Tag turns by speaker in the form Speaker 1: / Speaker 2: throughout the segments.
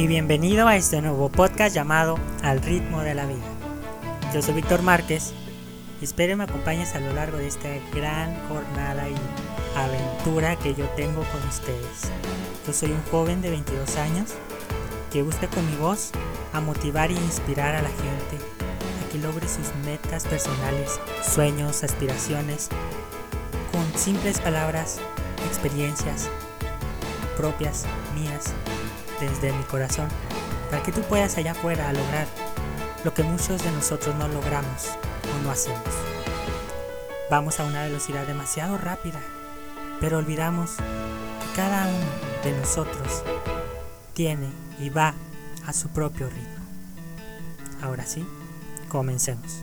Speaker 1: y bienvenido a este nuevo podcast llamado Al ritmo de la vida. Yo soy Víctor Márquez y espero me acompañes a lo largo de esta gran jornada y aventura que yo tengo con ustedes. Yo soy un joven de 22 años que busca con mi voz a motivar e inspirar a la gente a que logre sus metas personales, sueños, aspiraciones, con simples palabras, experiencias propias, mías, desde mi corazón, para que tú puedas allá afuera lograr lo que muchos de nosotros no logramos o no hacemos. Vamos a una velocidad demasiado rápida, pero olvidamos que cada uno de nosotros tiene y va a su propio ritmo. Ahora sí, comencemos.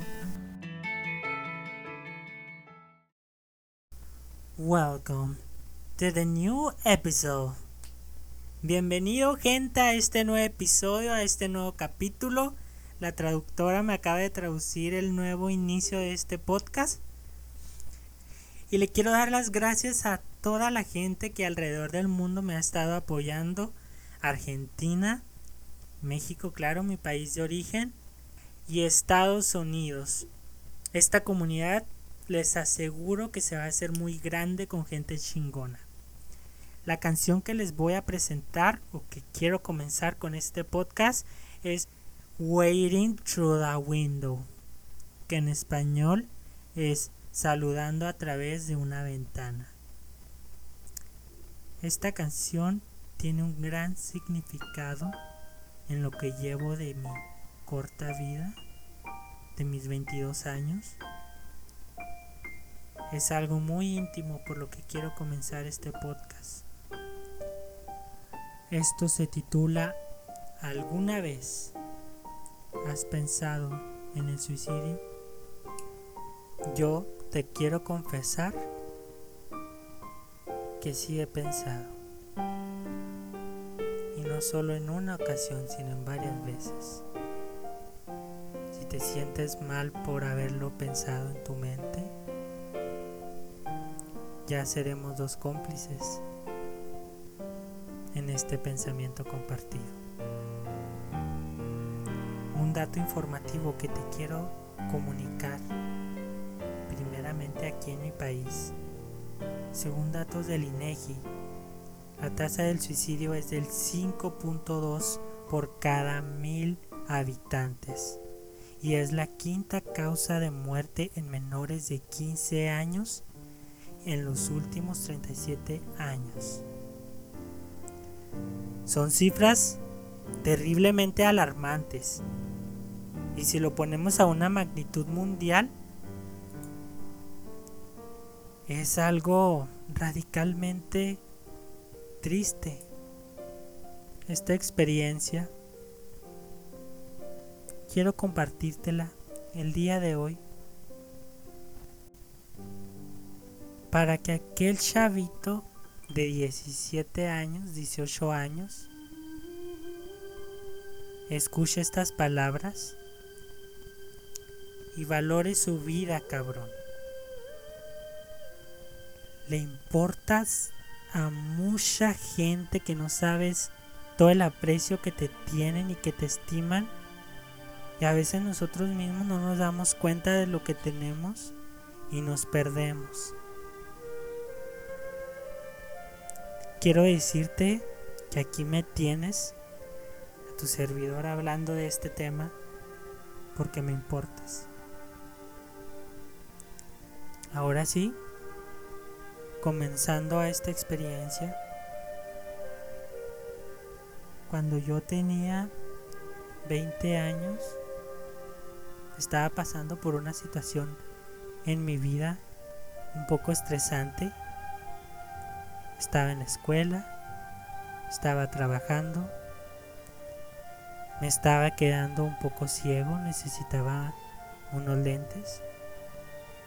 Speaker 1: Welcome to the new episode Bienvenido gente a este nuevo episodio, a este nuevo capítulo. La traductora me acaba de traducir el nuevo inicio de este podcast. Y le quiero dar las gracias a toda la gente que alrededor del mundo me ha estado apoyando. Argentina, México, claro, mi país de origen, y Estados Unidos. Esta comunidad les aseguro que se va a hacer muy grande con gente chingona. La canción que les voy a presentar o que quiero comenzar con este podcast es Waiting Through the Window, que en español es saludando a través de una ventana. Esta canción tiene un gran significado en lo que llevo de mi corta vida, de mis 22 años. Es algo muy íntimo por lo que quiero comenzar este podcast. Esto se titula ¿Alguna vez has pensado en el suicidio? Yo te quiero confesar que sí he pensado. Y no solo en una ocasión, sino en varias veces. Si te sientes mal por haberlo pensado en tu mente, ya seremos dos cómplices en este pensamiento compartido. Un dato informativo que te quiero comunicar, primeramente aquí en mi país. Según datos del INEGI, la tasa del suicidio es del 5.2 por cada mil habitantes y es la quinta causa de muerte en menores de 15 años en los últimos 37 años. Son cifras terriblemente alarmantes. Y si lo ponemos a una magnitud mundial, es algo radicalmente triste. Esta experiencia quiero compartírtela el día de hoy para que aquel chavito de 17 años, 18 años, escuche estas palabras y valore su vida, cabrón. Le importas a mucha gente que no sabes todo el aprecio que te tienen y que te estiman. Y a veces nosotros mismos no nos damos cuenta de lo que tenemos y nos perdemos. Quiero decirte que aquí me tienes, a tu servidor hablando de este tema, porque me importas. Ahora sí, comenzando a esta experiencia, cuando yo tenía 20 años, estaba pasando por una situación en mi vida un poco estresante estaba en la escuela, estaba trabajando, me estaba quedando un poco ciego, necesitaba unos lentes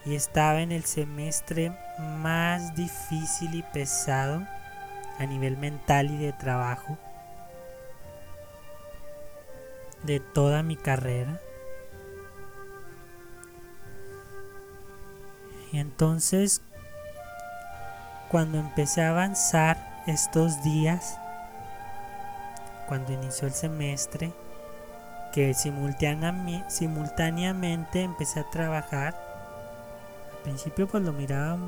Speaker 1: y estaba en el semestre más difícil y pesado a nivel mental y de trabajo de toda mi carrera. Y entonces cuando empecé a avanzar estos días, cuando inició el semestre, que simultáneamente empecé a trabajar. Al principio pues lo miraba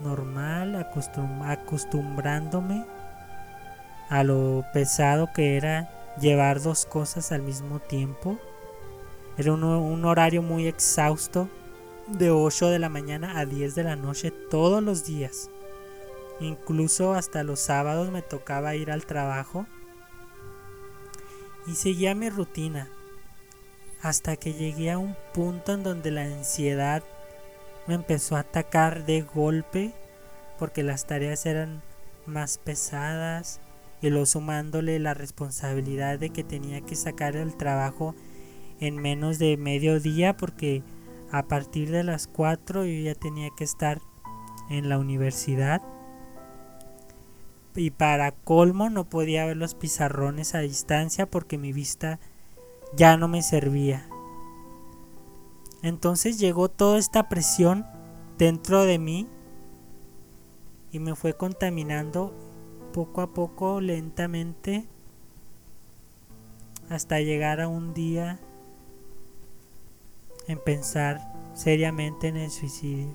Speaker 1: normal, acostumbrándome a lo pesado que era llevar dos cosas al mismo tiempo. Era un, un horario muy exhausto, de 8 de la mañana a 10 de la noche todos los días. Incluso hasta los sábados me tocaba ir al trabajo y seguía mi rutina hasta que llegué a un punto en donde la ansiedad me empezó a atacar de golpe porque las tareas eran más pesadas y lo sumándole la responsabilidad de que tenía que sacar el trabajo en menos de medio día porque a partir de las 4 yo ya tenía que estar en la universidad y para colmo no podía ver los pizarrones a distancia porque mi vista ya no me servía. Entonces llegó toda esta presión dentro de mí y me fue contaminando poco a poco, lentamente, hasta llegar a un día en pensar seriamente en el suicidio.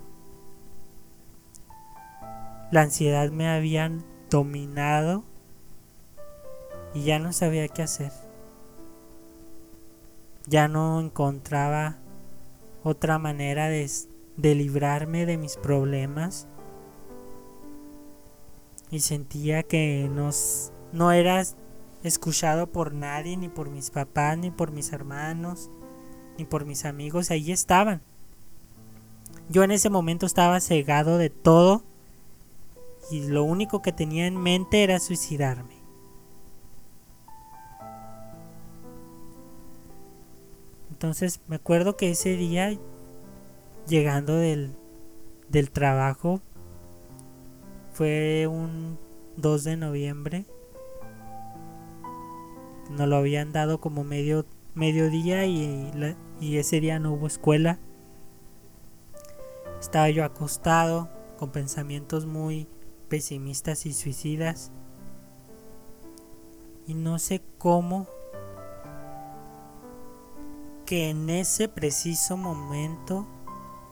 Speaker 1: La ansiedad me había dominado y ya no sabía qué hacer. Ya no encontraba otra manera de, librarme de mis problemas y sentía que no, no era escuchado por nadie, ni por mis papás, ni por mis hermanos, ni por mis amigos, ahí estaban. Yo en ese momento estaba cegado de todo y lo único que tenía en mente era suicidarme. Entonces me acuerdo que ese día, llegando del, del trabajo, fue un 2 de noviembre. Nos lo habían dado como medio mediodía y, y ese día no hubo escuela. Estaba yo acostado con pensamientos muy pesimistas y suicidas. Y no sé cómo que en ese preciso momento,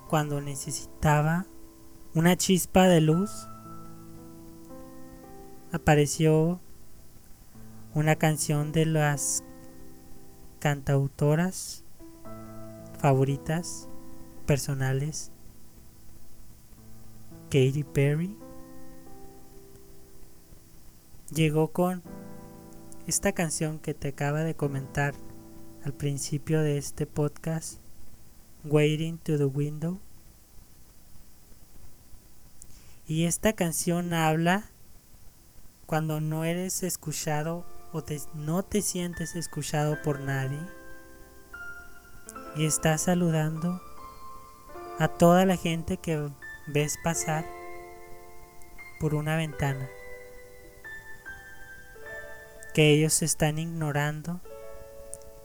Speaker 1: cuando necesitaba una chispa de luz, apareció una canción de las cantautoras favoritas personales Katy Perry llegó con esta canción que te acaba de comentar al principio de este podcast, Waiting to the Window. Y esta canción habla cuando no eres escuchado o no te sientes escuchado por nadie y estás saludando a toda la gente que ves pasar por una ventana ellos están ignorando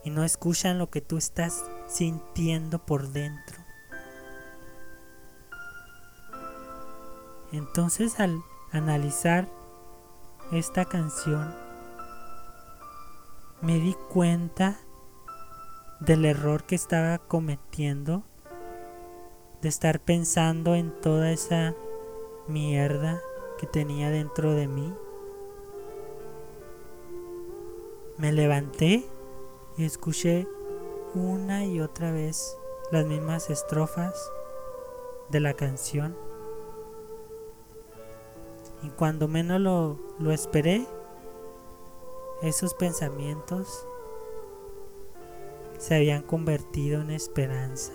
Speaker 1: y no escuchan lo que tú estás sintiendo por dentro. Entonces al analizar esta canción me di cuenta del error que estaba cometiendo de estar pensando en toda esa mierda que tenía dentro de mí. Me levanté y escuché una y otra vez las mismas estrofas de la canción. Y cuando menos lo, lo esperé, esos pensamientos se habían convertido en esperanza.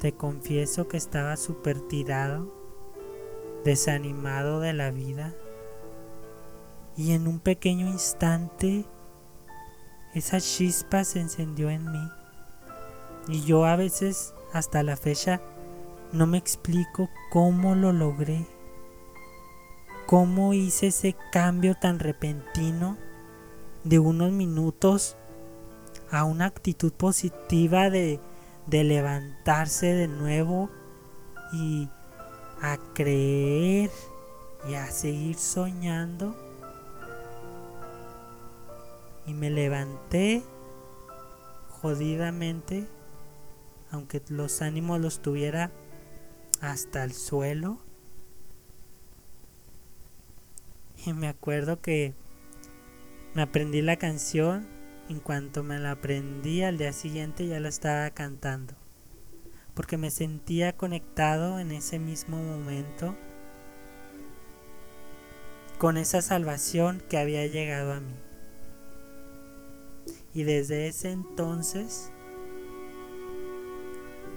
Speaker 1: Te confieso que estaba súper tirado, desanimado de la vida y en un pequeño instante esa chispa se encendió en mí. Y yo a veces, hasta la fecha, no me explico cómo lo logré. Cómo hice ese cambio tan repentino de unos minutos a una actitud positiva de, de levantarse de nuevo y a creer y a seguir soñando. Y me levanté jodidamente, aunque los ánimos los tuviera hasta el suelo. Y me acuerdo que me aprendí la canción. En cuanto me la aprendí al día siguiente ya la estaba cantando. Porque me sentía conectado en ese mismo momento con esa salvación que había llegado a mí. Y desde ese entonces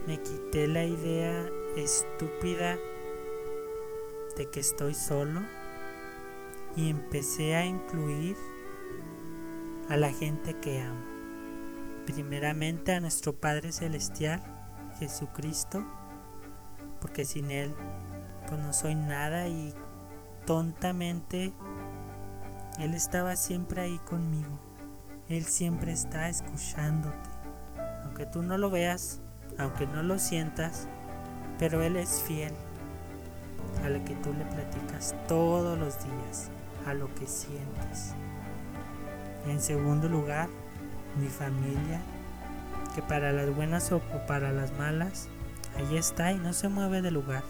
Speaker 1: me quité la idea estúpida de que estoy solo y empecé a incluir a la gente que amo. Primeramente a nuestro Padre Celestial, Jesucristo, porque sin Él pues no soy nada y tontamente Él estaba siempre ahí conmigo. Él siempre está escuchándote. Aunque tú no lo veas, aunque no lo sientas, pero Él es fiel a lo que tú le platicas todos los días, a lo que sientes. En segundo lugar, mi familia, que para las buenas o para las malas, ahí está y no se mueve de lugar.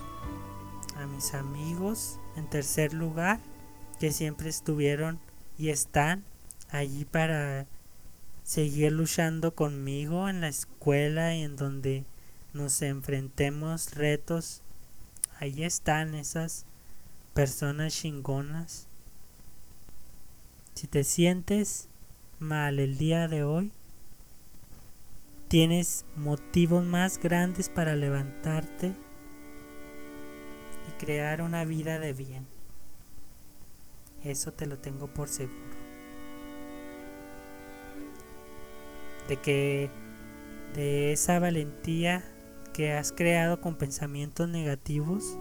Speaker 1: A mis amigos, en tercer lugar, que siempre estuvieron y están allí para seguir luchando conmigo en la escuela y en donde nos enfrentemos retos. Ahí están esas personas chingonas. Si te sientes mal el día de hoy, tienes motivos más grandes para levantarte y crear una vida de bien. Eso te lo tengo por seguro. De que de esa valentía que has creado con pensamientos negativos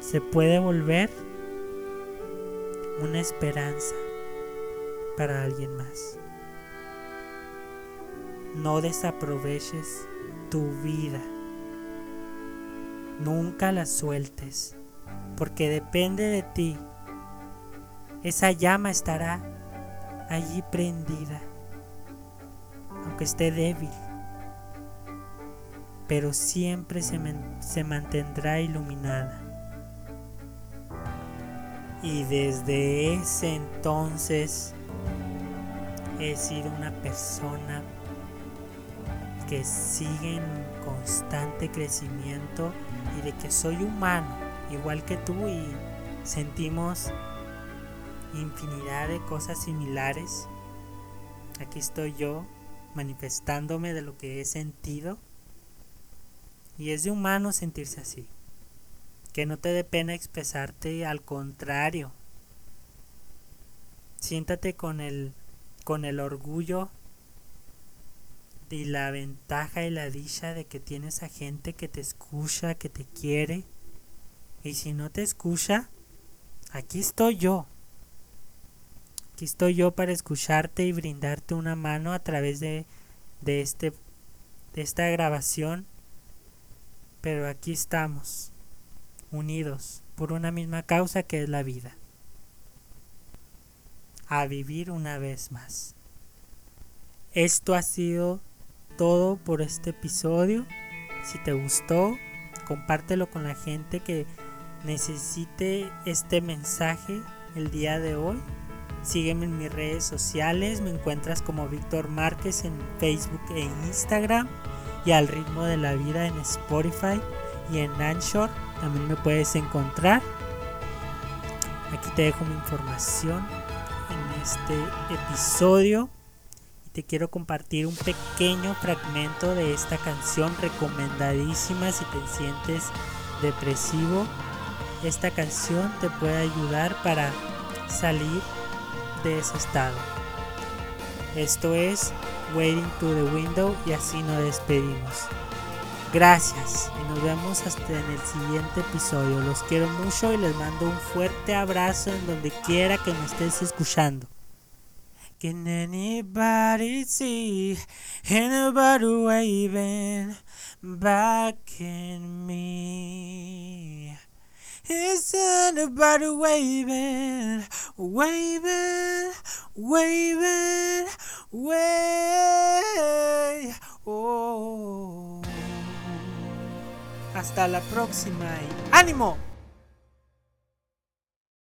Speaker 1: se puede volver una esperanza para alguien más. No desaproveches tu vida. Nunca la sueltes, porque depende de ti. Esa llama estará allí prendida, aunque esté débil, pero siempre se, se mantendrá iluminada. Y desde ese entonces he sido una persona que sigue en constante crecimiento y de que soy humano, igual que tú, y sentimos infinidad de cosas similares. Aquí estoy yo manifestándome de lo que he sentido. Y es de humano sentirse así que no te dé pena expresarte, al contrario. Siéntate con el, con el orgullo y la ventaja y la dicha de que tienes a gente que te escucha, que te quiere. Y si no te escucha, aquí estoy yo. Aquí estoy yo para escucharte y brindarte una mano a través de, de, este, de esta grabación. Pero aquí estamos unidos por una misma causa que es la vida. A vivir una vez más. Esto ha sido todo por este episodio. Si te gustó, compártelo con la gente que necesite este mensaje el día de hoy. Sígueme en mis redes sociales, me encuentras como Víctor Márquez en Facebook e Instagram y al ritmo de la vida en Spotify y en Anchor también me puedes encontrar. Aquí te dejo mi información en este episodio te quiero compartir un pequeño fragmento de esta canción recomendadísima si te sientes depresivo. Esta canción te puede ayudar para salir de ese estado. Esto es Waiting to the Window y así nos despedimos. Gracias y nos vemos hasta en el siguiente episodio. Los quiero mucho y les mando un fuerte abrazo en donde quiera que me estés escuchando. Isn't about waving, waving, waving, way. Oh. Hasta la próxima y ánimo.